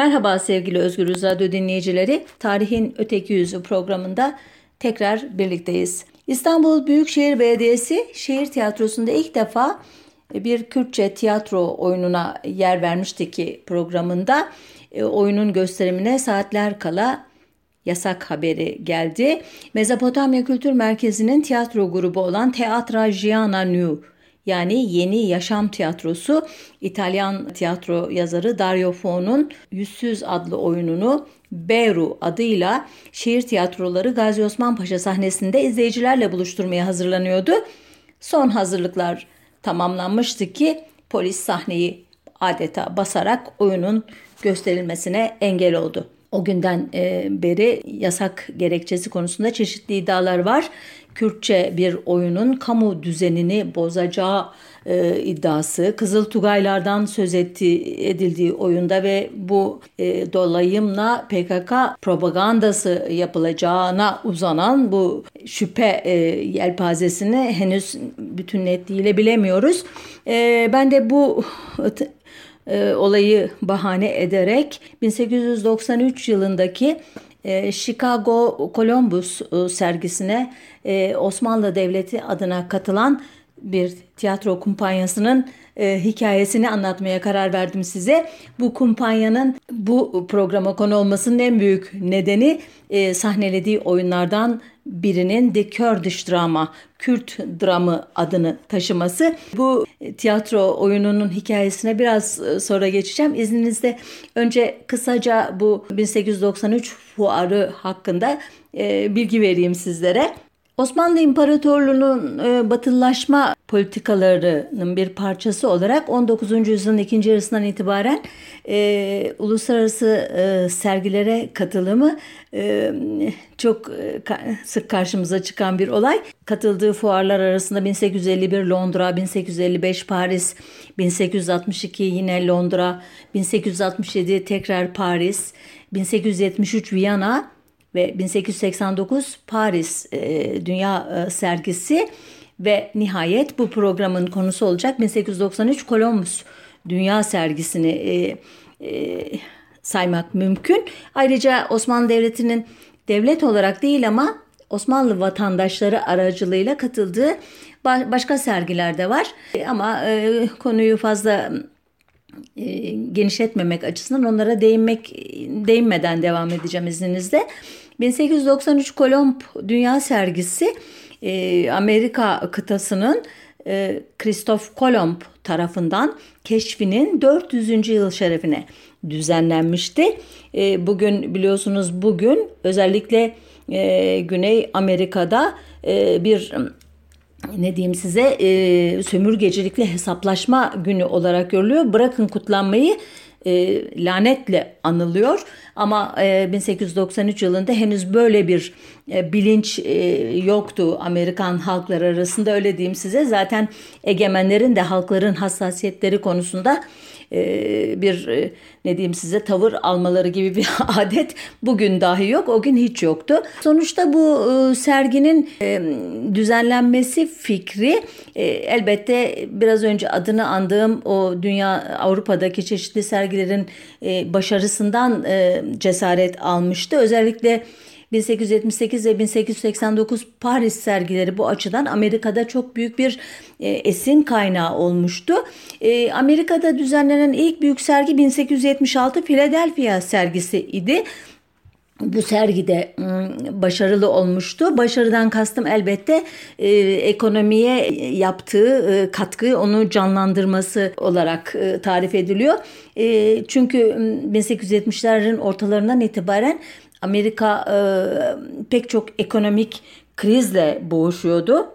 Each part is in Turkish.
Merhaba sevgili Özgür Radyo dinleyicileri. Tarihin Öteki Yüzü programında tekrar birlikteyiz. İstanbul Büyükşehir Belediyesi şehir tiyatrosunda ilk defa bir Kürtçe tiyatro oyununa yer vermişti ki programında e, oyunun gösterimine saatler kala yasak haberi geldi. Mezopotamya Kültür Merkezi'nin tiyatro grubu olan Teatra Giana New yani Yeni Yaşam Tiyatrosu İtalyan tiyatro yazarı Dario Fo'nun Yüzsüz adlı oyununu Beru adıyla şehir tiyatroları Gazi Osman Paşa sahnesinde izleyicilerle buluşturmaya hazırlanıyordu. Son hazırlıklar tamamlanmıştı ki polis sahneyi adeta basarak oyunun gösterilmesine engel oldu. O günden e, beri yasak gerekçesi konusunda çeşitli iddialar var. Kürtçe bir oyunun kamu düzenini bozacağı e, iddiası, Kızıl Tugaylardan söz etti, edildiği oyunda ve bu e, dolayımla PKK propagandası yapılacağına uzanan bu şüphe e, yelpazesini henüz bütün netliğiyle bilemiyoruz. E, ben de bu e, olayı bahane ederek 1893 yılındaki e, Chicago Columbus e, sergisine e, Osmanlı Devleti adına katılan bir tiyatro kumpanyasının e, hikayesini anlatmaya karar verdim size. Bu kumpanyanın bu programa konu olmasının en büyük nedeni e, sahnelediği oyunlardan birinin The Kurdish Drama, Kürt dramı adını taşıması. Bu tiyatro oyununun hikayesine biraz e, sonra geçeceğim. İzninizle önce kısaca bu 1893 fuarı hakkında e, bilgi vereyim sizlere. Osmanlı İmparatorluğu'nun e, batılılaşma politikalarının bir parçası olarak 19. yüzyılın ikinci yarısından itibaren e, uluslararası e, sergilere katılımı e, çok e, sık karşımıza çıkan bir olay. Katıldığı fuarlar arasında 1851 Londra, 1855 Paris, 1862 yine Londra, 1867 tekrar Paris, 1873 Viyana, ve 1889 Paris e, Dünya e, Sergisi ve nihayet bu programın konusu olacak 1893 Columbus Dünya Sergisini e, e, saymak mümkün. Ayrıca Osmanlı Devleti'nin devlet olarak değil ama Osmanlı vatandaşları aracılığıyla katıldığı başka sergiler de var. Ama e, konuyu fazla e, genişletmemek açısından onlara değinmek değinmeden devam edeceğim izninizle. 1893 Kolomb Dünya Sergisi e, Amerika kıtasının e, Christoph Kolomb tarafından keşfinin 400. yıl şerefine düzenlenmişti. E, bugün biliyorsunuz bugün özellikle e, Güney Amerika'da bir ne diyeyim size e, sömürgecilikle hesaplaşma günü olarak görülüyor. Bırakın kutlanmayı e, lanetle anılıyor. Ama e, 1893 yılında henüz böyle bir e, bilinç e, yoktu Amerikan halkları arasında öyle diyeyim size. Zaten egemenlerin de halkların hassasiyetleri konusunda bir e, ne diyeyim size tavır almaları gibi bir adet bugün dahi yok. O gün hiç yoktu. Sonuçta bu e, serginin düzenlenmesi fikri elbette biraz önce adını andığım o dünya Avrupa'daki çeşitli sergilerin başarısından cesaret almıştı. Özellikle 1878 ve 1889 Paris sergileri bu açıdan Amerika'da çok büyük bir e, esin kaynağı olmuştu. E, Amerika'da düzenlenen ilk büyük sergi 1876 Philadelphia sergisi idi bu sergide başarılı olmuştu. Başarıdan kastım elbette e, ekonomiye yaptığı e, katkı onu canlandırması olarak e, tarif ediliyor. E, çünkü 1870'lerin ortalarından itibaren Amerika e, pek çok ekonomik krizle boğuşuyordu.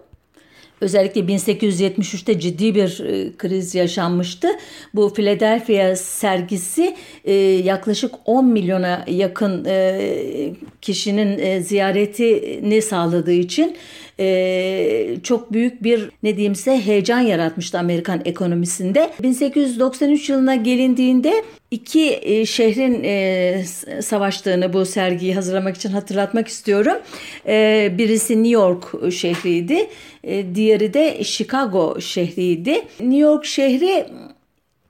Özellikle 1873'te ciddi bir e, kriz yaşanmıştı. Bu Philadelphia sergisi e, yaklaşık 10 milyona yakın e, kişinin e, ziyaretini sağladığı için e, çok büyük bir ne diyeyim size heyecan yaratmıştı Amerikan ekonomisinde. 1893 yılına gelindiğinde iki e, şehrin e, savaştığını bu sergiyi hazırlamak için hatırlatmak istiyorum. E, birisi New York şehriydi, diğeri de Chicago şehriydi. New York şehri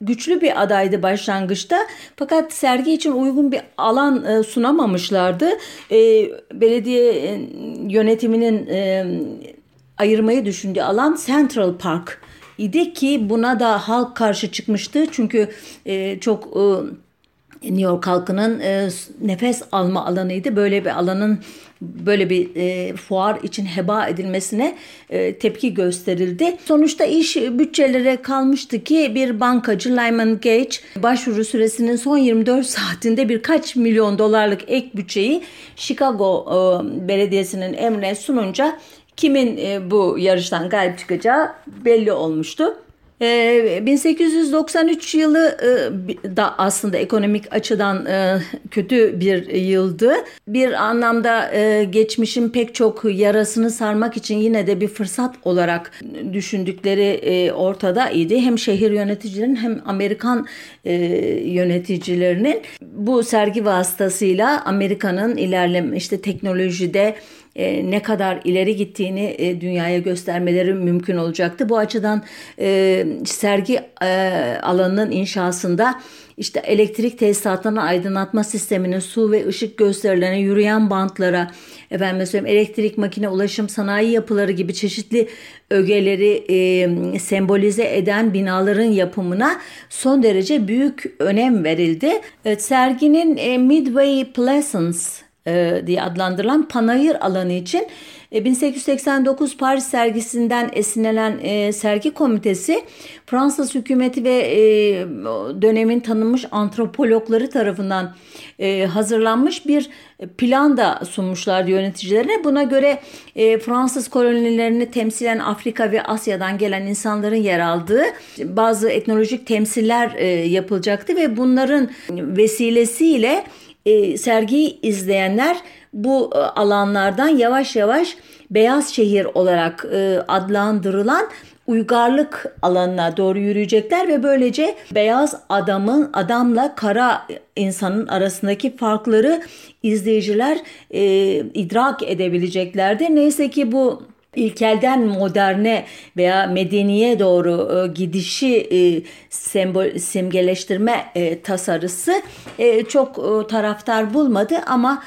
güçlü bir adaydı başlangıçta. Fakat sergi için uygun bir alan sunamamışlardı. Belediye yönetiminin ayırmayı düşündüğü alan Central Park idi ki buna da halk karşı çıkmıştı. Çünkü e, çok e, New York halkının e, nefes alma alanıydı. Böyle bir alanın böyle bir e, fuar için heba edilmesine e, tepki gösterildi. Sonuçta iş bütçelere kalmıştı ki bir bankacı Lyman Gage başvuru süresinin son 24 saatinde birkaç milyon dolarlık ek bütçeyi Chicago e, Belediyesi'nin emrine sununca kimin e, bu yarıştan galip çıkacağı belli olmuştu. 1893 ee, yılı e, da aslında ekonomik açıdan e, kötü bir yıldı. Bir anlamda e, geçmişin pek çok yarasını sarmak için yine de bir fırsat olarak düşündükleri ortada idi. Hem şehir yöneticilerinin hem Amerikan yöneticilerinin bu sergi vasıtasıyla Amerika'nın ilerleme işte teknolojide e, ne kadar ileri gittiğini e, dünyaya göstermeleri mümkün olacaktı. Bu açıdan e, sergi e, alanının inşasında işte elektrik tesisatlarına aydınlatma sisteminin su ve ışık gösterilerine, yürüyen bantlara, efendim söyleyeyim elektrik makine ulaşım sanayi yapıları gibi çeşitli ögeleri e, sembolize eden binaların yapımına son derece büyük önem verildi. Evet, serginin e, Midway Pleasance e, diye adlandırılan panayır alanı için 1889 e, Paris sergisinden esinlenen e, sergi komitesi Fransız hükümeti ve dönemin tanınmış antropologları tarafından hazırlanmış bir plan da sunmuşlardı yöneticilerine. Buna göre Fransız kolonilerini temsilen Afrika ve Asya'dan gelen insanların yer aldığı bazı etnolojik temsiller yapılacaktı ve bunların vesilesiyle e, sergiyi izleyenler bu e, alanlardan yavaş yavaş beyaz şehir olarak e, adlandırılan uygarlık alanına doğru yürüyecekler ve böylece beyaz adamın adamla kara insanın arasındaki farkları izleyiciler e, idrak edebileceklerdi. Neyse ki bu ilkelden moderne veya medeniye doğru e, gidişi e, sembol simgeleştirme e, tasarısı çok taraftar bulmadı ama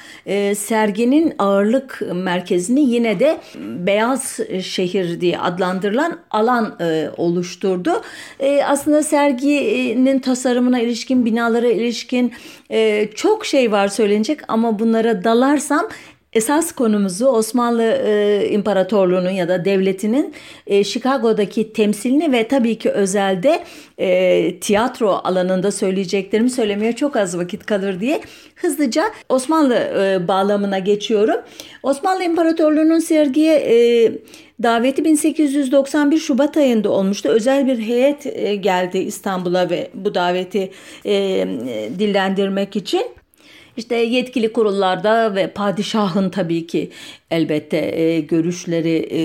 serginin ağırlık merkezini yine de beyaz şehir diye adlandırılan alan oluşturdu. Aslında serginin tasarımına ilişkin, binalara ilişkin çok şey var söylenecek ama bunlara dalarsam Esas konumuzu Osmanlı e, İmparatorluğu'nun ya da devletinin e, Chicago'daki temsilini ve tabii ki özelde e, tiyatro alanında söyleyeceklerimi söylemeye çok az vakit kalır diye hızlıca Osmanlı e, bağlamına geçiyorum. Osmanlı İmparatorluğu'nun sergiye e, daveti 1891 Şubat ayında olmuştu. Özel bir heyet e, geldi İstanbul'a ve bu daveti e, dillendirmek için. İşte yetkili kurullarda ve padişahın tabii ki elbette e, görüşleri e,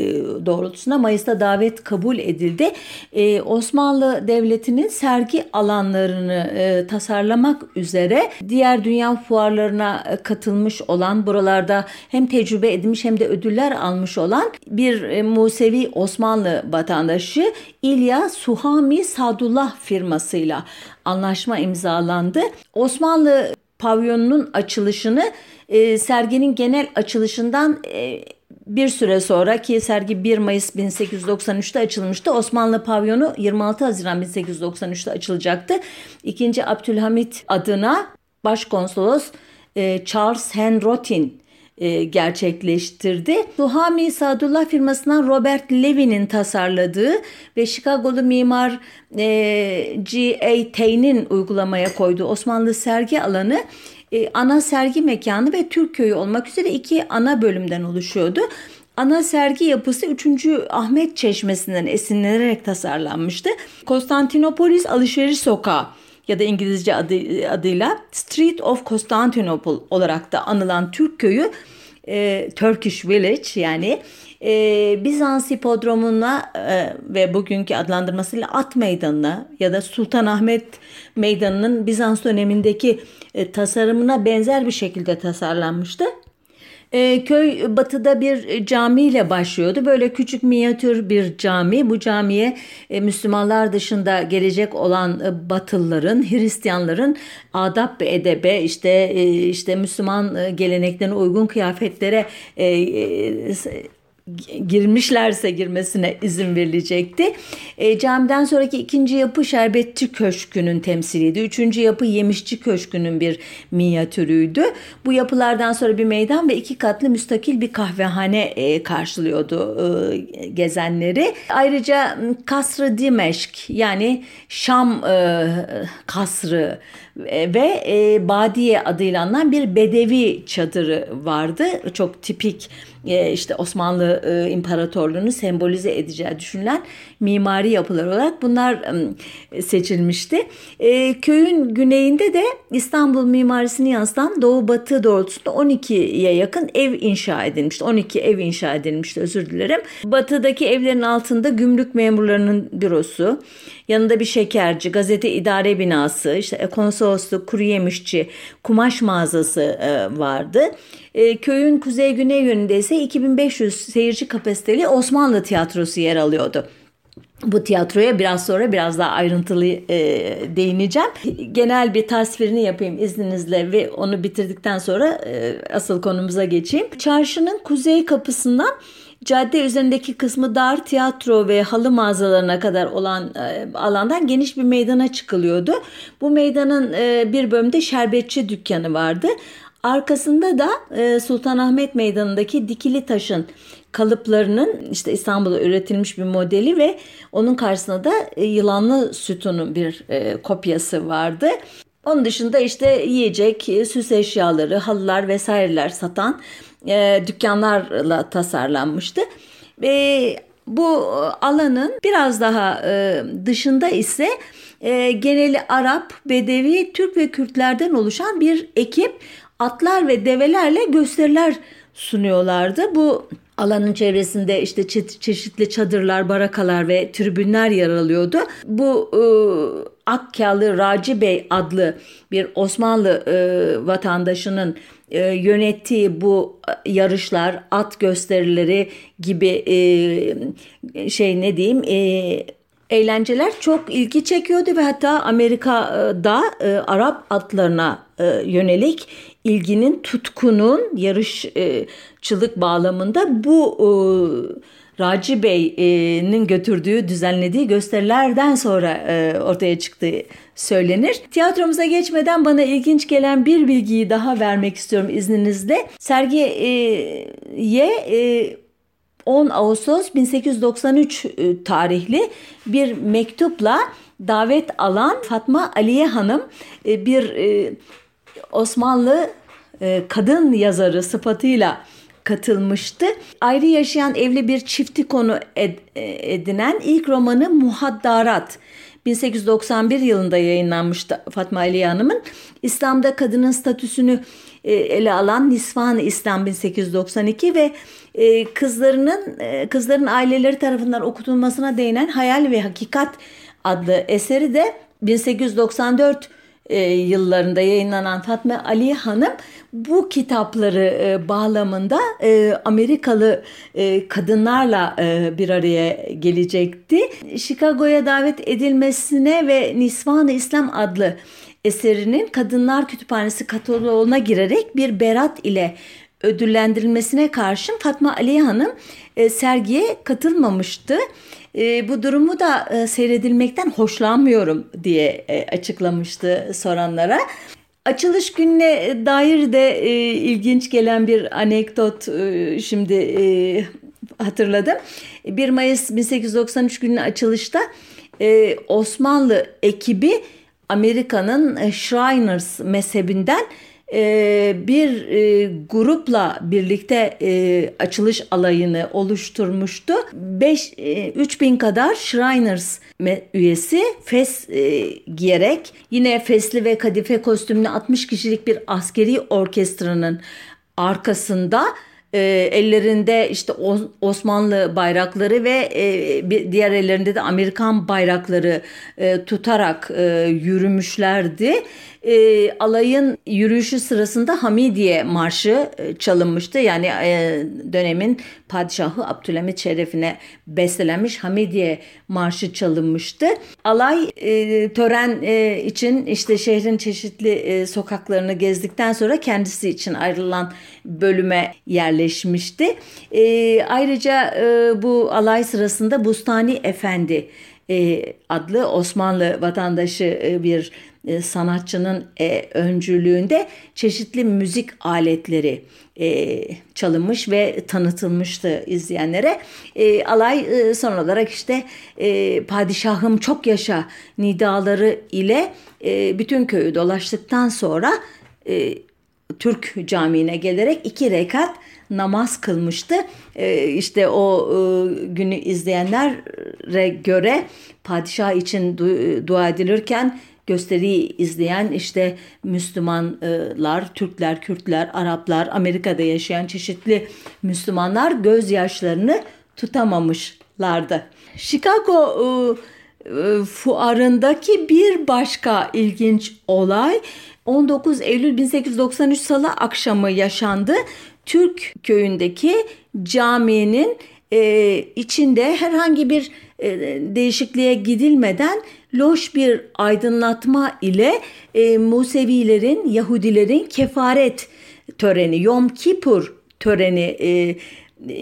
doğrultusunda Mayıs'ta davet kabul edildi. E, Osmanlı Devleti'nin sergi alanlarını e, tasarlamak üzere diğer dünya fuarlarına e, katılmış olan buralarda hem tecrübe edilmiş hem de ödüller almış olan bir e, Musevi Osmanlı vatandaşı İlya Suhami Sadullah firmasıyla anlaşma imzalandı. Osmanlı pavyonunun açılışını e, serginin genel açılışından e, bir süre sonra ki sergi 1 Mayıs 1893'te açılmıştı. Osmanlı pavyonu 26 Haziran 1893'te açılacaktı. İkinci Abdülhamit adına başkonsolos e, Charles Henrotin e, gerçekleştirdi. Suhami Sadullah firmasından Robert Levy'nin tasarladığı ve Chicago'lu mimar e, G.A. Tain'in uygulamaya koyduğu Osmanlı sergi alanı e, ana sergi mekanı ve Türk köyü olmak üzere iki ana bölümden oluşuyordu. Ana sergi yapısı 3. Ahmet Çeşmesi'nden esinlenerek tasarlanmıştı. Konstantinopolis Alışveriş Sokağı ya da İngilizce adı, adıyla Street of Constantinople olarak da anılan Türk köyü e, Turkish Village yani e, Bizans hipodromuna e, ve bugünkü adlandırmasıyla At Meydanı'na ya da Sultanahmet Meydanı'nın Bizans dönemindeki e, tasarımına benzer bir şekilde tasarlanmıştı. E, köy batıda bir camiyle başlıyordu. Böyle küçük minyatür bir cami. Bu camiye e, Müslümanlar dışında gelecek olan e, Batılıların, Hristiyanların adab ve edebe işte e, işte Müslüman e, geleneklerine uygun kıyafetlere e, e, girmişlerse girmesine izin verilecekti. E, camiden sonraki ikinci yapı Şerbetçi Köşkü'nün temsiliydi. Üçüncü yapı Yemişçi Köşkü'nün bir minyatürüydü. Bu yapılardan sonra bir meydan ve iki katlı müstakil bir kahvehane e, karşılıyordu e, gezenleri. Ayrıca Kasrı Dimeşk yani Şam e, kasrı e, ve e, Badiye adıyla anılan bir bedevi çadırı vardı. Çok tipik e, işte Osmanlı e, İmparatorluğu'nu sembolize edeceği düşünülen mimari yapılar olarak bunlar seçilmişti. E, köyün güneyinde de İstanbul mimarisini yansıtan doğu batı doğrultusunda 12'ye yakın ev inşa edilmişti. 12 ev inşa edilmişti özür dilerim. Batıdaki evlerin altında gümrük memurlarının bürosu, yanında bir şekerci, gazete idare binası, işte konsolosluk, kuru yemişçi, kumaş mağazası vardı. Köyün kuzey-güney yönünde ise 2500 seyirci kapasiteli Osmanlı tiyatrosu yer alıyordu. Bu tiyatroya biraz sonra biraz daha ayrıntılı e, değineceğim. Genel bir tasvirini yapayım izninizle ve onu bitirdikten sonra e, asıl konumuza geçeyim. Çarşının kuzey kapısından cadde üzerindeki kısmı dar tiyatro ve halı mağazalarına kadar olan e, alandan geniş bir meydana çıkılıyordu. Bu meydanın e, bir bölümde şerbetçi dükkanı vardı. Arkasında da e, Sultanahmet Meydanı'ndaki dikili taşın kalıplarının işte İstanbul'da üretilmiş bir modeli ve onun karşısında da e, yılanlı sütunun bir e, kopyası vardı. Onun dışında işte yiyecek, süs eşyaları, halılar vesaireler satan dükkanlarla tasarlanmıştı. Ve bu alanın biraz daha dışında ise geneli Arap, Bedevi, Türk ve Kürtlerden oluşan bir ekip atlar ve develerle gösteriler sunuyorlardı. Bu alanın çevresinde işte çeşitli çadırlar, barakalar ve tribünler yer alıyordu. Bu e, Akkyalı Raci Bey adlı bir Osmanlı e, vatandaşının e, yönettiği bu yarışlar, at gösterileri gibi e, şey ne diyeyim e, eğlenceler çok ilgi çekiyordu ve hatta Amerika'da e, Arap atlarına e, yönelik ilginin tutkunun yarışçılık bağlamında bu e, Raci Bey'in götürdüğü, düzenlediği gösterilerden sonra e, ortaya çıktığı söylenir. Tiyatromuza geçmeden bana ilginç gelen bir bilgiyi daha vermek istiyorum izninizle. Sergiye 10 Ağustos 1893 e, tarihli bir mektupla davet alan Fatma Aliye Hanım e, bir e, Osmanlı kadın yazarı sıfatıyla katılmıştı. Ayrı yaşayan evli bir çifti konu edinen ilk romanı Muhaddarat 1891 yılında yayınlanmıştı Fatma Aliye Hanım'ın. İslam'da kadının statüsünü ele alan Nisvan İslam 1892 ve e, kızlarının e, kızların aileleri tarafından okutulmasına değinen Hayal ve Hakikat adlı eseri de 1894 e, yıllarında yayınlanan Fatma Ali Hanım bu kitapları e, bağlamında e, Amerikalı kadınlarla bir araya gelecekti. Chicago'ya davet edilmesine ve Nisvan-ı İslam adlı eserinin Kadınlar Kütüphanesi kataloğuna girerek bir berat ile ödüllendirilmesine karşın Fatma Aliye Hanım e, sergiye katılmamıştı. E, bu durumu da e, seyredilmekten hoşlanmıyorum diye açıklamıştı soranlara. Açılış gününe dair de ilginç gelen bir anekdot şimdi hatırladım. 1 Mayıs 1893 günü açılışta Osmanlı ekibi Amerika'nın Shriners mezhebinden e, bir e, grupla birlikte açılış alayını oluşturmuştu. 5 3000 kadar Shriners üyesi fes giyerek yine fesli ve kadife kostümlü 60 kişilik bir askeri orkestranın arkasında e, ellerinde işte Osmanlı bayrakları ve e, diğer ellerinde de Amerikan bayrakları e, tutarak e, yürümüşlerdi e, alayın yürüyüşü sırasında Hamidiye Marşı e, çalınmıştı. Yani e, dönemin padişahı Abdülhamit şerefine bestelenmiş Hamidiye Marşı çalınmıştı. Alay e, tören e, için işte şehrin çeşitli e, sokaklarını gezdikten sonra kendisi için ayrılan bölüme yerleşmişti. E, ayrıca e, bu alay sırasında Bustani Efendi e, adlı Osmanlı vatandaşı e, bir e, sanatçının e, öncülüğünde çeşitli müzik aletleri e, çalınmış ve tanıtılmıştı izleyenlere. E, alay e, son olarak işte e, padişahım çok yaşa nidaları ile e, bütün köyü dolaştıktan sonra e, Türk camiine gelerek iki rekat namaz kılmıştı. E, işte o e, günü izleyenlere göre padişah için du- dua edilirken gösteriyi izleyen işte Müslümanlar, Türkler, Kürtler, Araplar, Amerika'da yaşayan çeşitli Müslümanlar gözyaşlarını tutamamışlardı. Chicago e, e, fuarındaki bir başka ilginç olay 19 Eylül 1893 Salı akşamı yaşandı. Türk köyündeki caminin e, içinde herhangi bir e, değişikliğe gidilmeden loş bir aydınlatma ile e, Musevilerin, Yahudilerin kefaret töreni, Yom Kippur töreni e,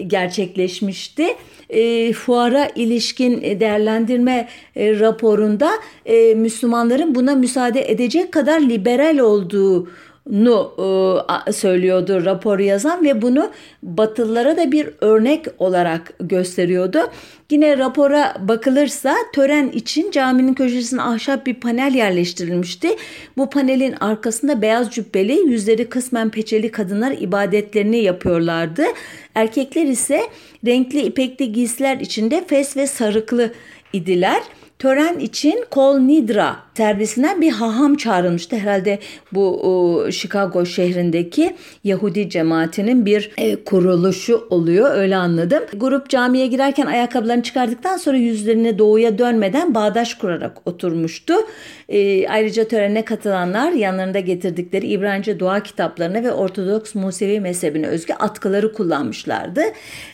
gerçekleşmişti. E, fuara ilişkin değerlendirme e, raporunda e, Müslümanların buna müsaade edecek kadar liberal olduğu nu e, söylüyordu raporu yazan ve bunu Batılılara da bir örnek olarak gösteriyordu. Yine rapora bakılırsa tören için caminin köşesine ahşap bir panel yerleştirilmişti. Bu panelin arkasında beyaz cübbeli, yüzleri kısmen peçeli kadınlar ibadetlerini yapıyorlardı. Erkekler ise renkli ipekli giysiler içinde fes ve sarıklı idiler tören için Kol Nidra servisinden bir haham çağrılmıştı. Herhalde bu o, Chicago şehrindeki Yahudi cemaatinin bir e, kuruluşu oluyor öyle anladım. Grup camiye girerken ayakkabılarını çıkardıktan sonra yüzlerini doğuya dönmeden bağdaş kurarak oturmuştu. E, ayrıca törene katılanlar yanlarında getirdikleri İbranice dua kitaplarını ve Ortodoks Musevi mezhebine özgü atkıları kullanmışlardı.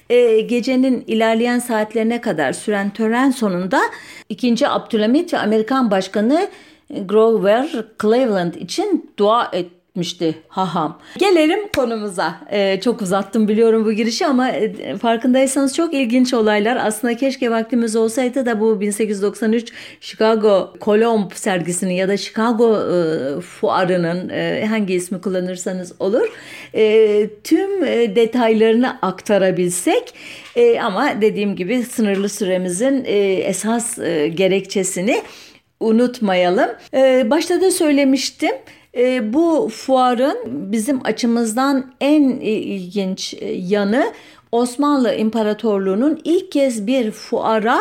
E, gecenin ilerleyen saatlerine kadar süren tören sonunda 2. Abdülhamit ve Amerikan Başkanı Grover Cleveland için dua et etmişti haham. Gelelim konumuza. Ee, çok uzattım biliyorum bu girişi ama e, farkındaysanız çok ilginç olaylar. Aslında keşke vaktimiz olsaydı da bu 1893 Chicago Colomb sergisinin ya da Chicago e, fuarının e, hangi ismi kullanırsanız olur e, tüm e, detaylarını aktarabilsek e, ama dediğim gibi sınırlı süremizin e, esas e, gerekçesini unutmayalım. E, başta da söylemiştim. E, bu fuarın bizim açımızdan en ilginç e, yanı Osmanlı İmparatorluğu'nun ilk kez bir fuara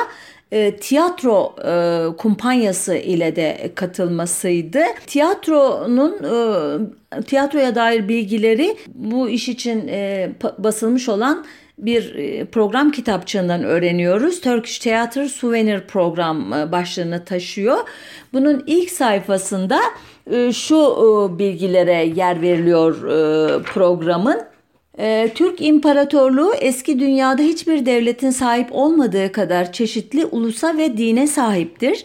e, tiyatro e, kumpanyası ile de katılmasıydı. Tiyatronun e, tiyatroya dair bilgileri bu iş için e, basılmış olan bir e, program kitapçığından öğreniyoruz. Turkish Theater Souvenir program e, başlığını taşıyor. Bunun ilk sayfasında e, şu bilgilere yer veriliyor programın. Türk İmparatorluğu eski dünyada hiçbir devletin sahip olmadığı kadar çeşitli ulusa ve dine sahiptir.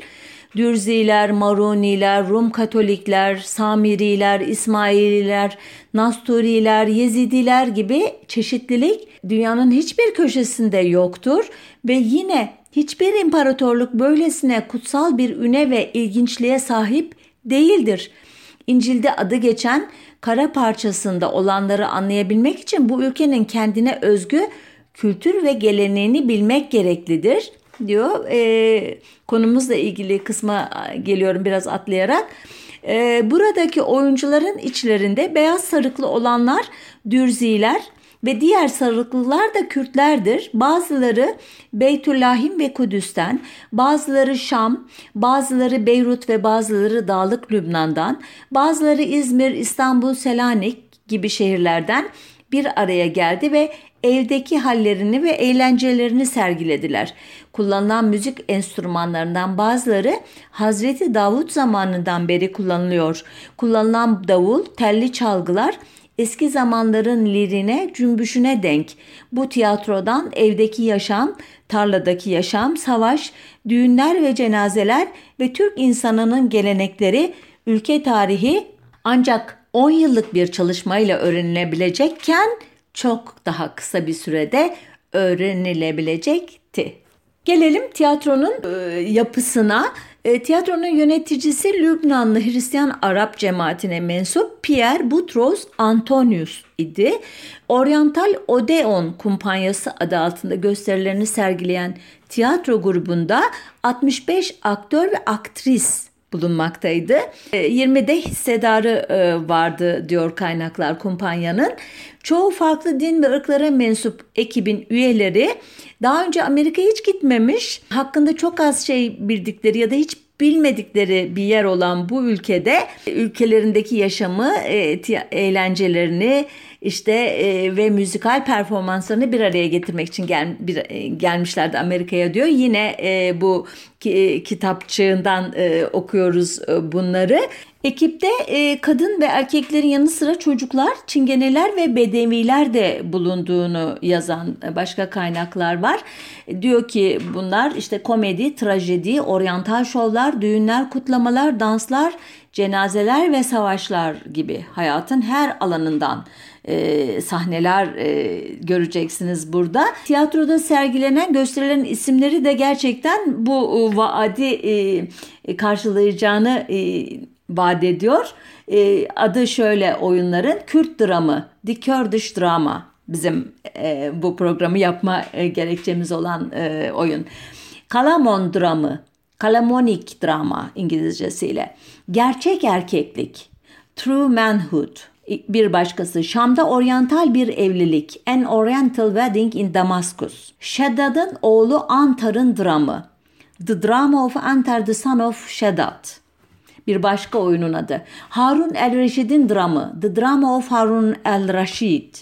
Dürziler, Maruniler, Rum Katolikler, Samiriler, İsmaililer, Nasturiler, Yezidiler gibi çeşitlilik dünyanın hiçbir köşesinde yoktur ve yine hiçbir imparatorluk böylesine kutsal bir üne ve ilginçliğe sahip değildir. İncil'de adı geçen kara parçasında olanları anlayabilmek için bu ülkenin kendine özgü kültür ve geleneğini bilmek gereklidir diyor. E, konumuzla ilgili kısma geliyorum biraz atlayarak. E, buradaki oyuncuların içlerinde beyaz sarıklı olanlar Dürziler ve diğer sarıklılar da Kürtlerdir. Bazıları Beytüllahim ve Kudüs'ten, bazıları Şam, bazıları Beyrut ve bazıları Dağlık Lübnan'dan, bazıları İzmir, İstanbul, Selanik gibi şehirlerden bir araya geldi ve evdeki hallerini ve eğlencelerini sergilediler. Kullanılan müzik enstrümanlarından bazıları Hazreti Davut zamanından beri kullanılıyor. Kullanılan davul, telli çalgılar eski zamanların lirine, cümbüşüne denk. Bu tiyatrodan evdeki yaşam, tarladaki yaşam, savaş, düğünler ve cenazeler ve Türk insanının gelenekleri, ülke tarihi ancak 10 yıllık bir çalışmayla öğrenilebilecekken çok daha kısa bir sürede öğrenilebilecekti. Gelelim tiyatronun e, yapısına. E, tiyatronun yöneticisi Lübnanlı Hristiyan Arap cemaatine mensup Pierre Boutros Antonius idi. Oriental Odeon Kumpanyası adı altında gösterilerini sergileyen tiyatro grubunda 65 aktör ve aktris bulunmaktaydı. 20'de e, hissedarı e, vardı diyor kaynaklar kumpanyanın. Çoğu farklı din ve ırklara mensup ekibin üyeleri daha önce Amerika'ya hiç gitmemiş, hakkında çok az şey bildikleri ya da hiç bilmedikleri bir yer olan bu ülkede ülkelerindeki yaşamı, e, eğlencelerini işte e, ve müzikal performanslarını bir araya getirmek için gel, bir, e, gelmişlerdi Amerika'ya diyor. Yine bu kitapçığından okuyoruz bunları. Ekipte e, kadın ve erkeklerin yanı sıra çocuklar, çingeneler ve bedeviler de bulunduğunu yazan başka kaynaklar var. Diyor ki bunlar işte komedi, trajedi, oryantal şovlar, düğünler, kutlamalar, danslar, cenazeler ve savaşlar gibi hayatın her alanından e, sahneler e, göreceksiniz burada. Tiyatroda sergilenen gösterilerin isimleri de gerçekten bu e, vaadi e, karşılayacağını e, vaat ediyor. E, adı şöyle oyunların Kürt dramı, The Kurdish Drama bizim e, bu programı yapma e, gerekçemiz olan e, oyun. Kalamon dramı, Kalamonik drama İngilizcesiyle. Gerçek erkeklik, True Manhood. Bir başkası Şam'da oryantal bir evlilik, An Oriental Wedding in Damascus. Şeddad'ın oğlu Antar'ın dramı, The Drama of Antar the Son of Shaddad bir başka oyunun adı. Harun el-Reşid'in dramı The Drama of Harun el-Raşid.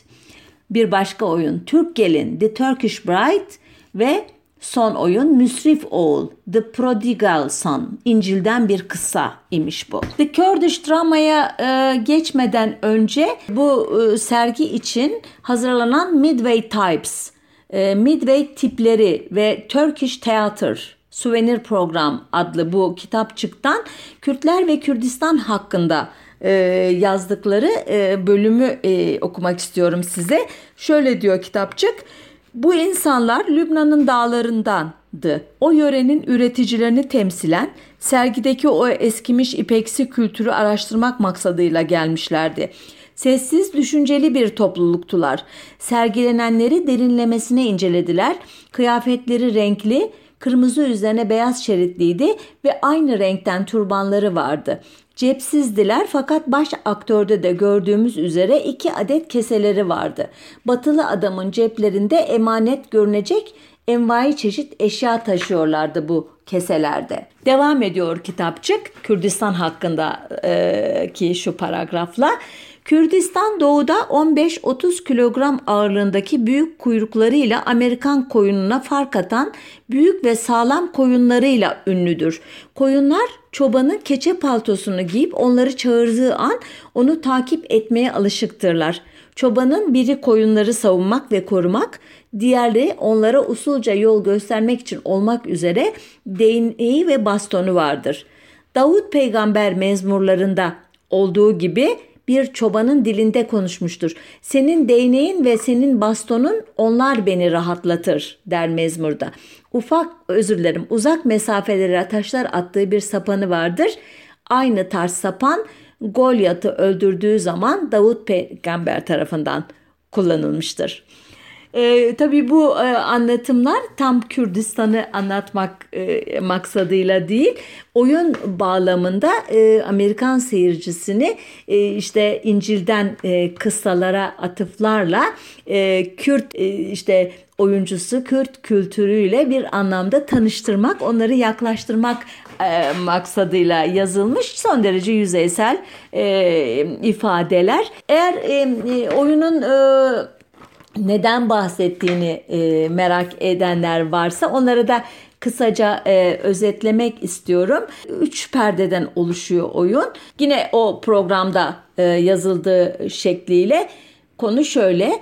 Bir başka oyun Türk Gelin The Turkish Bride ve son oyun Müsrif Oğul The Prodigal Son İncil'den bir kısa imiş bu. The Kurdish Drama'ya e, geçmeden önce bu e, sergi için hazırlanan Midway Types, e, Midway tipleri ve Turkish Theater Souvenir Program adlı bu kitapçıktan Kürtler ve Kürdistan hakkında e, yazdıkları e, bölümü e, okumak istiyorum size. Şöyle diyor kitapçık. Bu insanlar Lübnan'ın dağlarındandı. O yörenin üreticilerini temsilen sergideki o eskimiş ipeksi kültürü araştırmak maksadıyla gelmişlerdi. Sessiz, düşünceli bir topluluktular. Sergilenenleri derinlemesine incelediler. Kıyafetleri renkli, kırmızı üzerine beyaz şeritliydi ve aynı renkten turbanları vardı. Cepsizdiler fakat baş aktörde de gördüğümüz üzere iki adet keseleri vardı. Batılı adamın ceplerinde emanet görünecek envai çeşit eşya taşıyorlardı bu keselerde. Devam ediyor kitapçık Kürdistan hakkında e, ki şu paragrafla. Kürdistan doğuda 15-30 kilogram ağırlığındaki büyük kuyruklarıyla Amerikan koyununa fark atan büyük ve sağlam koyunlarıyla ünlüdür. Koyunlar çobanın keçe paltosunu giyip onları çağırdığı an onu takip etmeye alışıktırlar. Çobanın biri koyunları savunmak ve korumak, diğerleri onlara usulca yol göstermek için olmak üzere değneği ve bastonu vardır. Davut peygamber mezmurlarında olduğu gibi bir çobanın dilinde konuşmuştur. Senin değneğin ve senin bastonun onlar beni rahatlatır der mezmurda. Ufak özür dilerim uzak mesafelere taşlar attığı bir sapanı vardır. Aynı tarz sapan Golyat'ı öldürdüğü zaman Davut peygamber tarafından kullanılmıştır. E, tabii bu e, anlatımlar tam Kürdistan'ı anlatmak e, maksadıyla değil, oyun bağlamında e, Amerikan seyircisini e, işte İncil'den e, kıssalara atıflarla e, Kürt e, işte oyuncusu Kürt kültürüyle bir anlamda tanıştırmak, onları yaklaştırmak e, maksadıyla yazılmış son derece yüzeysel e, ifadeler. Eğer e, e oyunun e, neden bahsettiğini e, merak edenler varsa onları da kısaca e, özetlemek istiyorum. Üç perdeden oluşuyor oyun. Yine o programda e, yazıldığı şekliyle konu şöyle.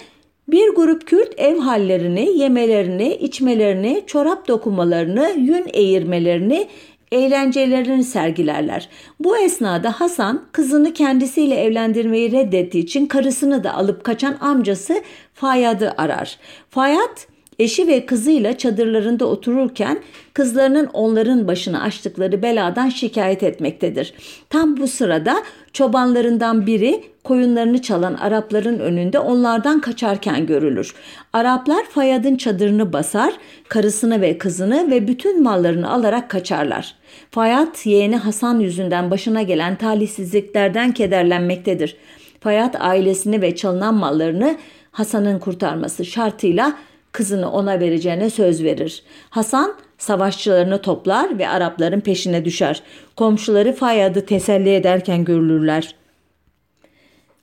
Bir grup Kürt ev hallerini, yemelerini, içmelerini, çorap dokumalarını, yün eğirmelerini, eğlencelerini sergilerler. Bu esnada Hasan kızını kendisiyle evlendirmeyi reddettiği için karısını da alıp kaçan amcası Fayyad'ı arar. Fayyad eşi ve kızıyla çadırlarında otururken kızlarının onların başına açtıkları beladan şikayet etmektedir. Tam bu sırada çobanlarından biri koyunlarını çalan Arapların önünde onlardan kaçarken görülür. Araplar Fayad'ın çadırını basar, karısını ve kızını ve bütün mallarını alarak kaçarlar. Fayad yeğeni Hasan yüzünden başına gelen talihsizliklerden kederlenmektedir. Fayad ailesini ve çalınan mallarını Hasan'ın kurtarması şartıyla kızını ona vereceğine söz verir. Hasan savaşçılarını toplar ve Arapların peşine düşer. Komşuları Fayyad'ı teselli ederken görülürler.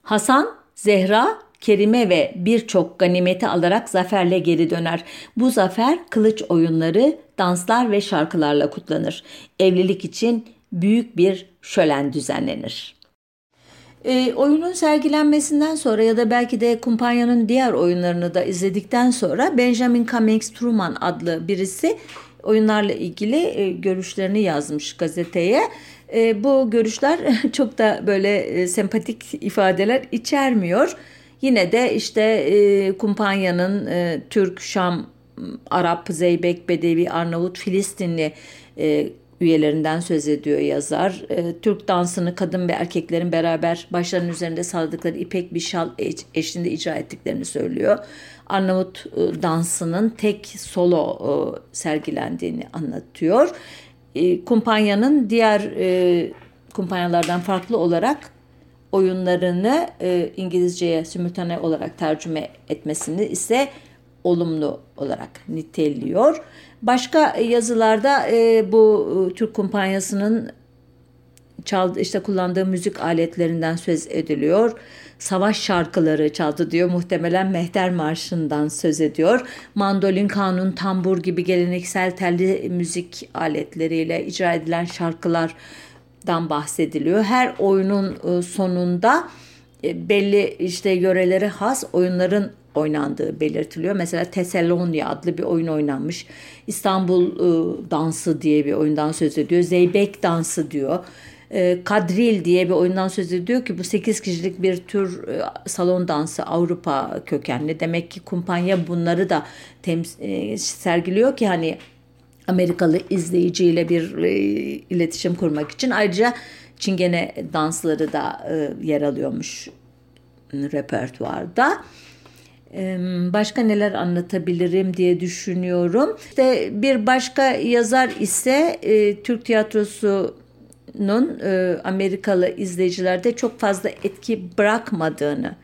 Hasan, Zehra, Kerime ve birçok ganimeti alarak zaferle geri döner. Bu zafer kılıç oyunları, danslar ve şarkılarla kutlanır. Evlilik için büyük bir şölen düzenlenir. E, oyunun sergilenmesinden sonra ya da belki de kumpanyanın diğer oyunlarını da izledikten sonra Benjamin Cummings Truman adlı birisi oyunlarla ilgili e, görüşlerini yazmış gazeteye. E, bu görüşler çok da böyle e, sempatik ifadeler içermiyor. Yine de işte e, kumpanyanın e, Türk, Şam, Arap, Zeybek, Bedevi, Arnavut, Filistinli e, üyelerinden söz ediyor yazar. E, Türk dansını kadın ve erkeklerin beraber başlarının üzerinde salladıkları ipek bir şal eşliğinde icra ettiklerini söylüyor. Arnavut e, dansının tek solo e, sergilendiğini anlatıyor. E, kumpanyanın diğer e, kumpanyalardan farklı olarak oyunlarını e, İngilizceye simultane olarak tercüme etmesini ise olumlu olarak niteliyor. Başka yazılarda e, bu e, Türk kumpanyasının çaldı işte kullandığı müzik aletlerinden söz ediliyor. Savaş şarkıları çaldı diyor. Muhtemelen Mehter Marşı'ndan söz ediyor. Mandolin, kanun, tambur gibi geleneksel telli müzik aletleriyle icra edilen şarkılardan bahsediliyor. Her oyunun e, sonunda e, belli işte yörelere has oyunların oynandığı belirtiliyor. Mesela Teselonya adlı bir oyun oynanmış. İstanbul e, dansı diye bir oyundan söz ediyor. Zeybek dansı diyor. E, kadril diye bir oyundan söz ediyor ki bu 8 kişilik bir tür e, salon dansı Avrupa kökenli. Demek ki kumpanya bunları da tems- e, sergiliyor ki hani Amerikalı izleyiciyle bir e, iletişim kurmak için. Ayrıca Çingene dansları da yer alıyormuş repertuarda. Başka neler anlatabilirim diye düşünüyorum. İşte bir başka yazar ise Türk tiyatrosunun e, Amerikalı izleyicilerde çok fazla etki bırakmadığını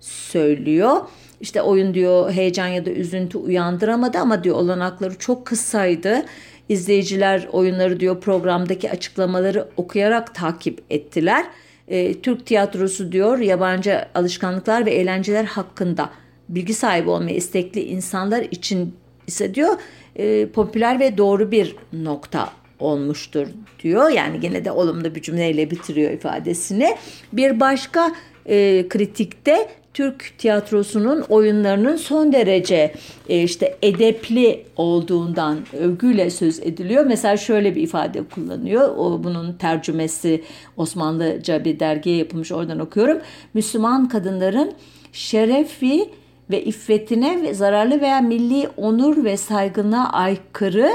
söylüyor. İşte oyun diyor heyecan ya da üzüntü uyandıramadı ama diyor olanakları çok kısaydı. İzleyiciler oyunları diyor programdaki açıklamaları okuyarak takip ettiler. E, Türk tiyatrosu diyor yabancı alışkanlıklar ve eğlenceler hakkında bilgi sahibi olmaya istekli insanlar için ise diyor e, popüler ve doğru bir nokta olmuştur diyor. Yani gene de olumlu bir cümleyle bitiriyor ifadesini. Bir başka e, kritikte Türk tiyatrosunun oyunlarının son derece e, işte edepli olduğundan övgüyle söz ediliyor. Mesela şöyle bir ifade kullanıyor. O bunun tercümesi Osmanlıca bir dergiye yapılmış oradan okuyorum. Müslüman kadınların şerefi ve iffetine ve zararlı veya milli onur ve saygına aykırı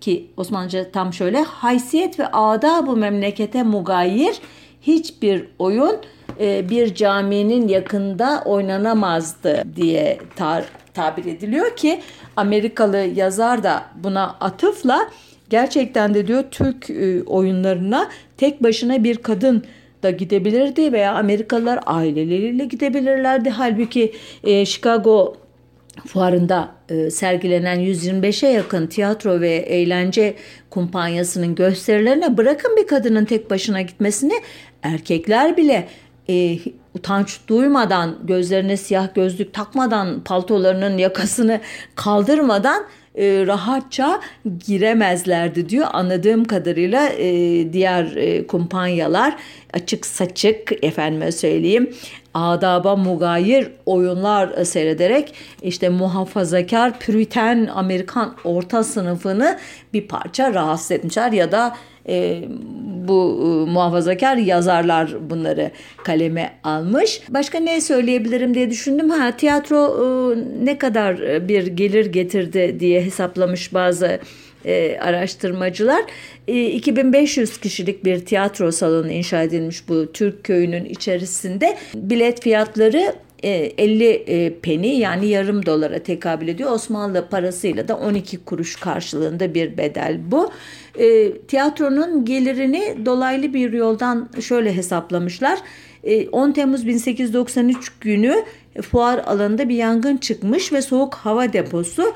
ki Osmanlıca tam şöyle haysiyet ve ada bu memlekete mugayir hiçbir oyun e, bir caminin yakında oynanamazdı diye tar tabir ediliyor ki Amerikalı yazar da buna atıfla gerçekten de diyor Türk e, oyunlarına tek başına bir kadın da gidebilirdi veya Amerikalılar aileleriyle gidebilirlerdi. Halbuki e, Chicago fuarında e, sergilenen 125'e yakın tiyatro ve eğlence kumpanyasının gösterilerine bırakın bir kadının tek başına gitmesini erkekler bile e, utanç duymadan gözlerine siyah gözlük takmadan paltolarının yakasını kaldırmadan e, rahatça giremezlerdi diyor. Anladığım kadarıyla e, diğer e, kumpanyalar açık saçık efendime söyleyeyim adaba mugayir oyunlar seyrederek işte muhafazakar püriten Amerikan orta sınıfını bir parça rahatsız etmişler ya da e, bu e, muhafazakar yazarlar bunları kaleme almış. Başka ne söyleyebilirim diye düşündüm. Ha tiyatro e, ne kadar bir gelir getirdi diye hesaplamış bazı e, araştırmacılar. E, 2500 kişilik bir tiyatro salonu inşa edilmiş bu Türk köyünün içerisinde. Bilet fiyatları 50 e, e, peni yani yarım dolara tekabül ediyor. Osmanlı parasıyla da 12 kuruş karşılığında bir bedel bu. E, tiyatronun gelirini dolaylı bir yoldan şöyle hesaplamışlar. 10 Temmuz 1893 günü fuar alanında bir yangın çıkmış ve soğuk hava deposu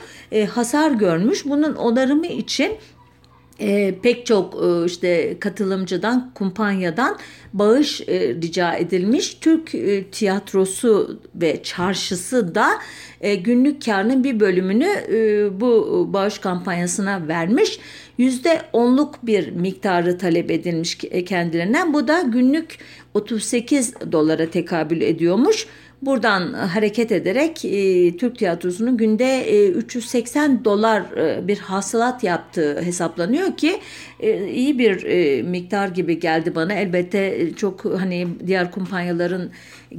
hasar görmüş. Bunun onarımı için e, pek çok e, işte katılımcıdan, kumpanyadan bağış e, rica edilmiş. Türk e, tiyatrosu ve çarşısı da e, günlük karının bir bölümünü e, bu bağış kampanyasına vermiş. Yüzde onluk bir miktarı talep edilmiş kendilerinden. Bu da günlük 38 dolara tekabül ediyormuş. Buradan hareket ederek e, Türk tiyatrosunun günde e, 380 dolar e, bir hasılat yaptığı hesaplanıyor ki e, iyi bir e, miktar gibi geldi bana. Elbette çok hani diğer kumpanyaların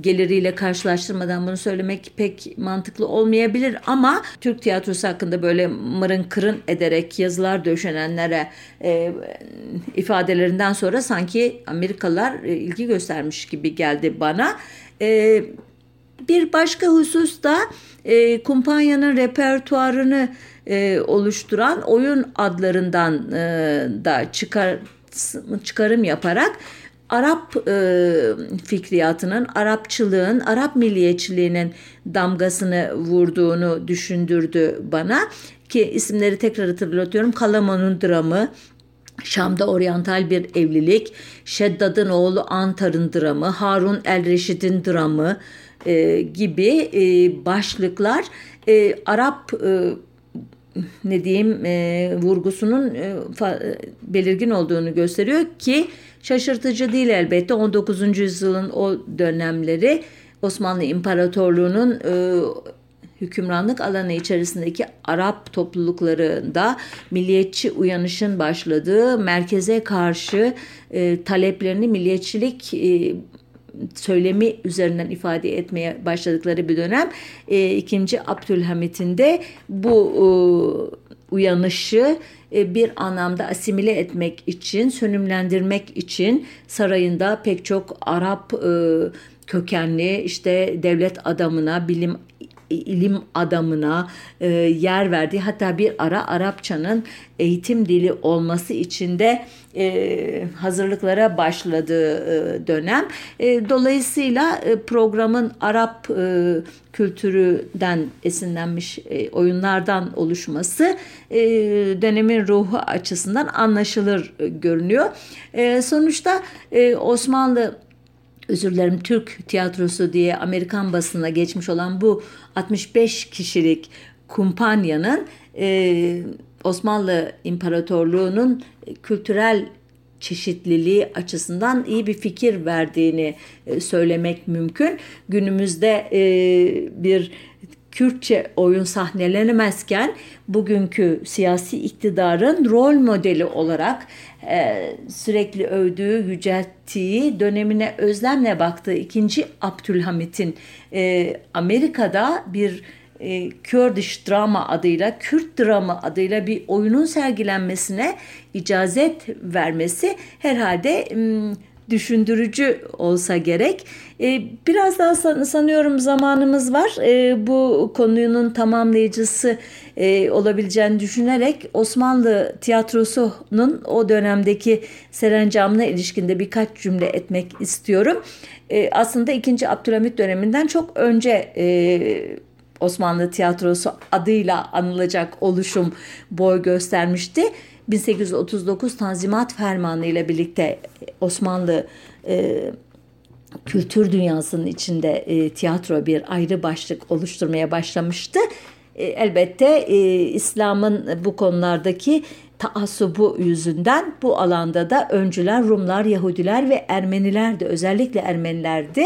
geliriyle karşılaştırmadan bunu söylemek pek mantıklı olmayabilir ama Türk tiyatrosu hakkında böyle mırın kırın ederek yazılar döşenenlere e, ifadelerinden sonra sanki Amerikalılar e, ilgi göstermiş gibi geldi bana. E, bir başka husus da e, kumpanyanın repertuarını e, oluşturan oyun adlarından e, da çıkar, çıkarım yaparak Arap e, fikriyatının, Arapçılığın, Arap milliyetçiliğinin damgasını vurduğunu düşündürdü bana. Ki isimleri tekrar hatırlatıyorum. Kalamon'un dramı, Şam'da oryantal bir evlilik, Şeddad'ın oğlu Antar'ın dramı, Harun el Reşid'in dramı, e, gibi e, başlıklar e, Arap e, ne diyeyim e, vurgusunun e, fa, belirgin olduğunu gösteriyor ki şaşırtıcı değil elbette 19. yüzyılın o dönemleri Osmanlı İmparatorluğu'nun e, hükümranlık alanı içerisindeki Arap topluluklarında milliyetçi uyanışın başladığı merkeze karşı e, taleplerini milliyetçilik e, söylemi üzerinden ifade etmeye başladıkları bir dönem. E, ikinci Abdülhamit'in de bu e, uyanışı e, bir anlamda asimile etmek için, sönümlendirmek için sarayında pek çok Arap e, kökenli işte devlet adamına, bilim ilim adamına e, yer verdiği hatta bir ara Arapçanın eğitim dili olması için de e, hazırlıklara başladığı e, dönem. E, dolayısıyla e, programın Arap e, kültüründen esinlenmiş e, oyunlardan oluşması e, dönemin ruhu açısından anlaşılır e, görünüyor. E, sonuçta e, Osmanlı özür dilerim Türk tiyatrosu diye Amerikan basına geçmiş olan bu 65 kişilik kumpanyanın e, Osmanlı İmparatorluğu'nun kültürel çeşitliliği açısından iyi bir fikir verdiğini e, söylemek mümkün. Günümüzde e, bir Kürtçe oyun sahnelenemezken bugünkü siyasi iktidarın rol modeli olarak e, sürekli övdüğü, yücelttiği, dönemine özlemle baktığı ikinci Abdülhamit'in e, Amerika'da bir e, Kurdish drama adıyla, Kürt drama adıyla bir oyunun sergilenmesine icazet vermesi herhalde düşündürücü olsa gerek. E, biraz daha sanıyorum zamanımız var. E, bu konunun tamamlayıcısı e, olabileceğini düşünerek Osmanlı tiyatrosunun o dönemdeki serencamına ilişkinde birkaç cümle etmek istiyorum. Aslında 2. Abdülhamit döneminden çok önce Osmanlı Tiyatrosu adıyla anılacak oluşum boy göstermişti. 1839 Tanzimat Fermanı ile birlikte Osmanlı e, kültür dünyasının içinde e, tiyatro bir ayrı başlık oluşturmaya başlamıştı. E, elbette e, İslam'ın bu konulardaki taassubu yüzünden bu alanda da öncüler Rumlar, Yahudiler ve Ermeniler de özellikle Ermenilerdi.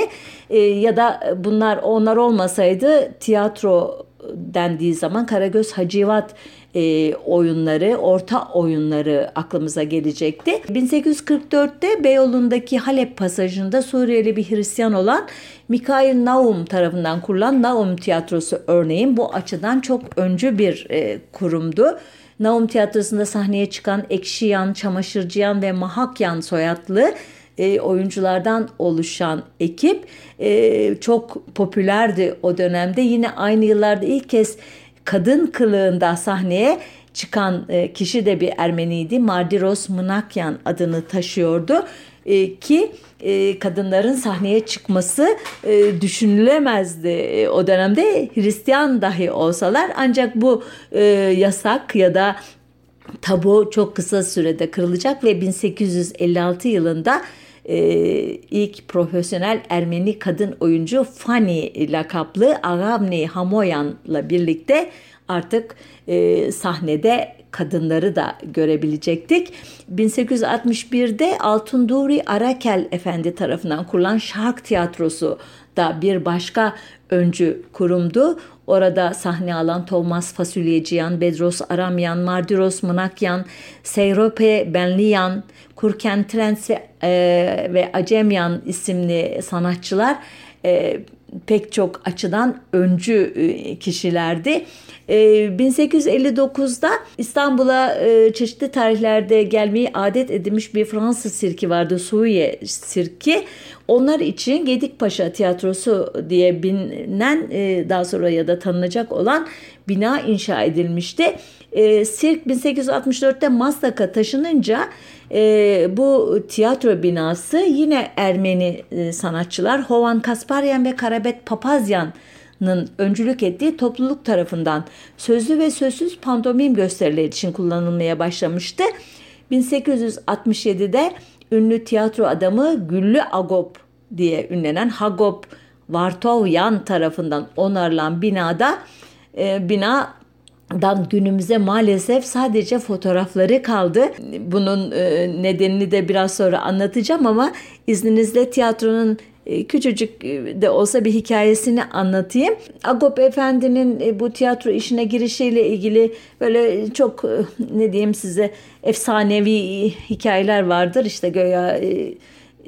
E, ya da bunlar onlar olmasaydı tiyatro dendiği zaman Karagöz Hacivat e, oyunları, orta oyunları aklımıza gelecekti. 1844'te Beyoğlu'ndaki Halep pasajında Suriyeli bir Hristiyan olan Mikail Naum tarafından kurulan Naum Tiyatrosu örneğin bu açıdan çok öncü bir e, kurumdu. Naum Tiyatrosu'nda sahneye çıkan Ekşiyan, Çamaşırcıyan ve Mahakyan soyadlı e, oyunculardan oluşan ekip e, çok popülerdi o dönemde. Yine aynı yıllarda ilk kez kadın kılığında sahneye çıkan e, kişi de bir Ermeniydi. Mardiros Mınakyan adını taşıyordu e, ki e, kadınların sahneye çıkması düşünülemezdi o dönemde Hristiyan dahi olsalar ancak bu yasak ya da tabu çok kısa sürede kırılacak ve 1856 yılında ilk profesyonel Ermeni kadın oyuncu Fani lakaplı Agamni Hamoyan'la birlikte artık e, sahnede kadınları da görebilecektik. 1861'de Altun Duri Arakel Efendi tarafından kurulan Şark Tiyatrosu da bir başka öncü kurumdu. Orada sahne alan Thomas Fasulyeciyan, Bedros Aramyan, Mardiros Mınakyan, Seyrope Benliyan, Kurken Trens ve, e, ve Acemyan isimli sanatçılar e, pek çok açıdan öncü e, kişilerdi. 1859'da e, İstanbul'a e, çeşitli tarihlerde gelmeyi adet edilmiş bir Fransız sirki vardı. Suye sirki. Onlar için Gedikpaşa Tiyatrosu diye bilinen daha sonra ya da tanınacak olan bina inşa edilmişti. Sirk 1864'te Maslak'a taşınınca e, bu tiyatro binası yine Ermeni e, sanatçılar Hovan Kasparyan ve Karabet Papazyan'ın öncülük ettiği topluluk tarafından sözlü ve sözsüz pantomim gösterileri için kullanılmaya başlamıştı. 1867'de ünlü tiyatro adamı Güllü Agop diye ünlenen Hagop Vartovyan tarafından onarılan binada e, bina dan günümüze maalesef sadece fotoğrafları kaldı. Bunun e, nedenini de biraz sonra anlatacağım ama izninizle tiyatronun e, küçücük e, de olsa bir hikayesini anlatayım. Agop Efendi'nin bu tiyatro işine girişiyle ilgili böyle çok ne diyeyim size efsanevi hikayeler vardır. İşte göya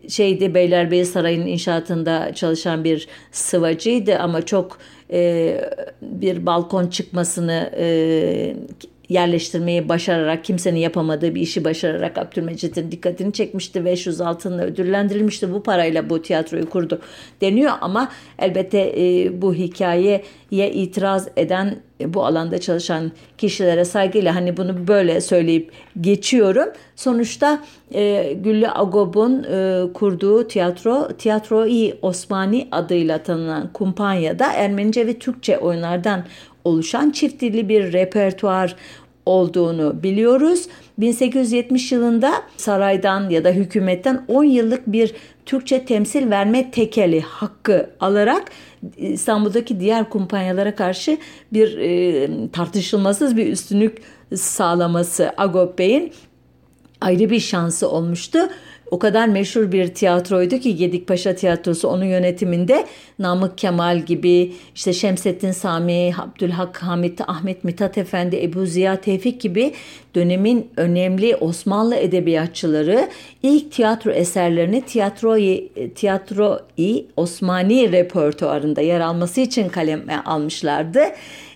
şeydi Beylerbeyi Sarayı'nın inşaatında çalışan bir sıvacıydı ama çok e, bir balkon çıkmasını e, yerleştirmeyi başararak kimsenin yapamadığı bir işi başararak Abdülmecit'in dikkatini çekmişti ve 500 altınla ödüllendirilmişti. Bu parayla bu tiyatroyu kurdu deniyor ama elbette e, bu hikayeye itiraz eden e, bu alanda çalışan kişilere saygıyla hani bunu böyle söyleyip geçiyorum. Sonuçta e, Güllü Agob'un e, kurduğu tiyatro Tiyatro-i Osmani adıyla tanınan kumpanyada Ermenice ve Türkçe oyunlardan oluşan çift dilli bir repertuar olduğunu biliyoruz. 1870 yılında saraydan ya da hükümetten 10 yıllık bir Türkçe temsil verme tekeli hakkı alarak İstanbul'daki diğer kumpanyalara karşı bir e, tartışılmasız bir üstünlük sağlaması Agop Bey'in ayrı bir şansı olmuştu o kadar meşhur bir tiyatroydu ki Gedikpaşa Tiyatrosu onun yönetiminde Namık Kemal gibi işte Şemsettin Sami, Abdülhak Hamit, Ahmet Mithat Efendi, Ebu Ziya Tevfik gibi dönemin önemli Osmanlı edebiyatçıları ilk tiyatro eserlerini tiyatroyu tiyatroi Osmani repertuarında yer alması için kaleme almışlardı.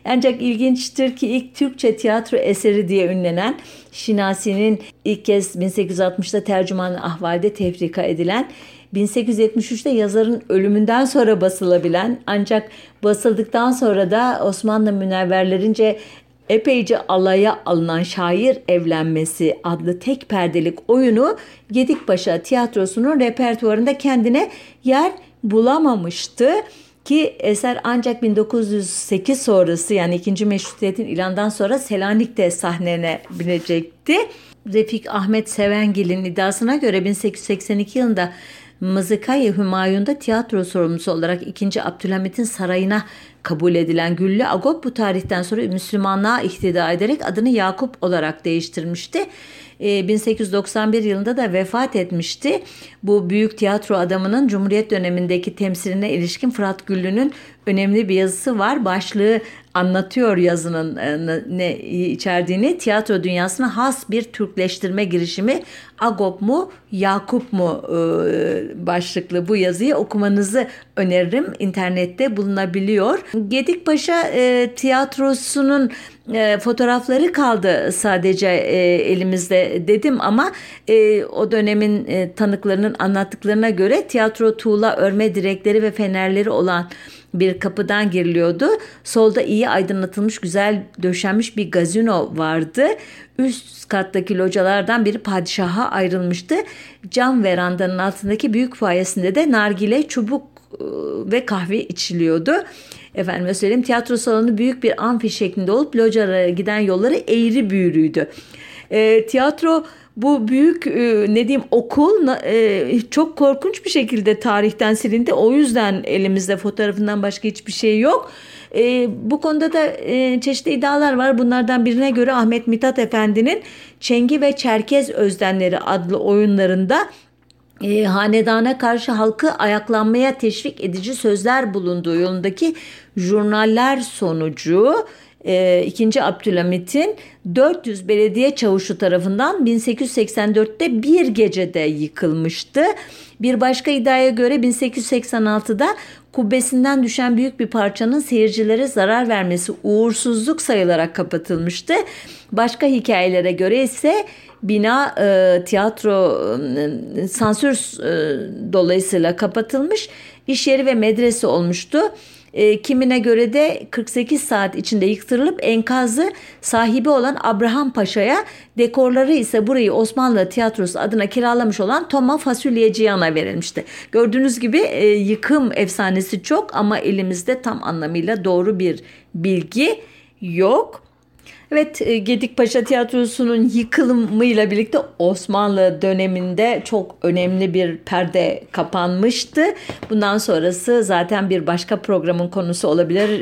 Ancak ilginçtir ki ilk Türkçe tiyatro eseri diye ünlenen Şinasi'nin ilk kez 1860'da tercüman ahvalde tefrika edilen 1873'te yazarın ölümünden sonra basılabilen ancak basıldıktan sonra da Osmanlı münevverlerince epeyce alaya alınan şair evlenmesi adlı tek perdelik oyunu Gedikpaşa tiyatrosunun repertuarında kendine yer bulamamıştı. Ki eser ancak 1908 sonrası yani 2. Meşrutiyet'in ilandan sonra Selanik'te sahnelenecekti. Refik Ahmet Sevengil'in iddiasına göre 1882 yılında Mızıkayı Hümayun'da tiyatro sorumlusu olarak 2. Abdülhamit'in sarayına kabul edilen Güllü Agop bu tarihten sonra Müslümanlığa ihtida ederek adını Yakup olarak değiştirmişti. 1891 ee, yılında da vefat etmişti. Bu büyük tiyatro adamının Cumhuriyet dönemindeki temsiline ilişkin Fırat Güllü'nün önemli bir yazısı var. Başlığı anlatıyor yazının e, ne içerdiğini. Tiyatro dünyasına has bir Türkleştirme girişimi Agop mu Yakup mu e, başlıklı bu yazıyı okumanızı öneririm. İnternette bulunabiliyor. Gedikpaşa e, tiyatrosunun fotoğrafları kaldı sadece elimizde dedim ama o dönemin tanıklarının anlattıklarına göre tiyatro tuğla örme direkleri ve fenerleri olan bir kapıdan giriliyordu. Solda iyi aydınlatılmış, güzel döşenmiş bir gazino vardı. Üst kattaki localardan biri padişaha ayrılmıştı. Cam verandanın altındaki büyük fayesinde de nargile, çubuk ve kahve içiliyordu. Efendim söyleyeyim tiyatro salonu büyük bir amfi şeklinde olup localara giden yolları eğri büğrüydü. E, tiyatro bu büyük e, ne diyeyim okul e, çok korkunç bir şekilde tarihten silindi. O yüzden elimizde fotoğrafından başka hiçbir şey yok. E, bu konuda da çeşitli iddialar var. Bunlardan birine göre Ahmet Mithat Efendi'nin Çengi ve Çerkez Özdenleri adlı oyunlarında e, hanedana karşı halkı ayaklanmaya teşvik edici sözler bulunduğu yolundaki jurnaller sonucu e, 2. Abdülhamit'in 400 belediye çavuşu tarafından 1884'te bir gecede yıkılmıştı. Bir başka iddiaya göre 1886'da kubbesinden düşen büyük bir parçanın seyircilere zarar vermesi uğursuzluk sayılarak kapatılmıştı. Başka hikayelere göre ise bina e, tiyatro e, sansür e, dolayısıyla kapatılmış, iş yeri ve medrese olmuştu. E, kimine göre de 48 saat içinde yıktırılıp enkazı sahibi olan Abraham Paşa'ya dekorları ise burayı Osmanlı Tiyatrosu adına kiralamış olan Toma Fasulyeciyan'a verilmişti. Gördüğünüz gibi e, yıkım efsanesi çok ama elimizde tam anlamıyla doğru bir bilgi yok. Evet e, Gedikpaşa Tiyatrosu'nun yıkılımıyla birlikte Osmanlı döneminde çok önemli bir perde kapanmıştı. Bundan sonrası zaten bir başka programın konusu olabilir.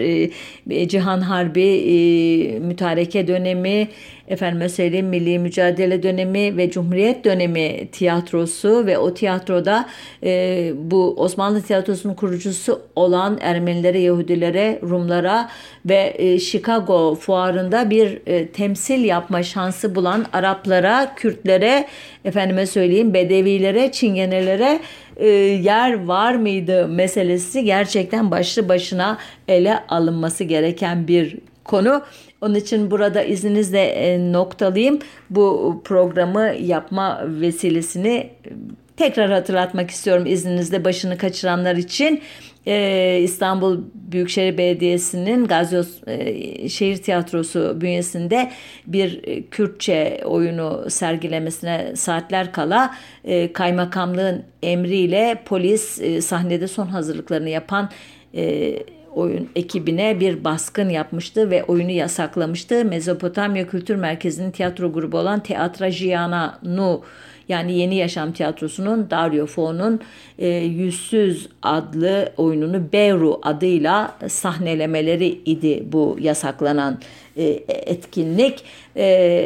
E, Cihan Harbi, e, mütareke dönemi, efendime söyleyeyim milli mücadele dönemi ve cumhuriyet dönemi tiyatrosu ve o tiyatroda e, bu Osmanlı tiyatrosunun kurucusu olan Ermenilere, Yahudilere, Rumlara ve e, Chicago fuarında bir e, temsil yapma şansı bulan Araplara, Kürtlere, efendime söyleyeyim Bedevilere, Çingenelere e, yer var mıydı meselesi gerçekten başlı başına ele alınması gereken bir konu. Onun için burada izninizle e, noktalayayım. Bu programı yapma vesilesini e, tekrar hatırlatmak istiyorum izninizle başını kaçıranlar için. Ee, İstanbul Büyükşehir Belediyesi'nin Gazios e, Şehir Tiyatrosu bünyesinde bir e, Kürtçe oyunu sergilemesine saatler kala e, kaymakamlığın emriyle polis e, sahnede son hazırlıklarını yapan e, oyun ekibine bir baskın yapmıştı ve oyunu yasaklamıştı. Mezopotamya Kültür Merkezi'nin tiyatro grubu olan Teatra Giana Nu yani Yeni Yaşam Tiyatrosu'nun Dario Fo'nun e, Yüzsüz adlı oyununu Beru adıyla sahnelemeleri idi bu yasaklanan etkinlik. E,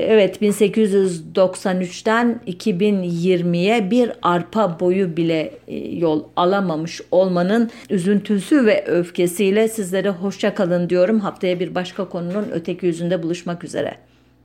evet 1893'ten 2020'ye bir arpa boyu bile e, yol alamamış olmanın üzüntüsü ve öfkesiyle sizlere hoşça kalın diyorum. Haftaya bir başka konunun öteki yüzünde buluşmak üzere.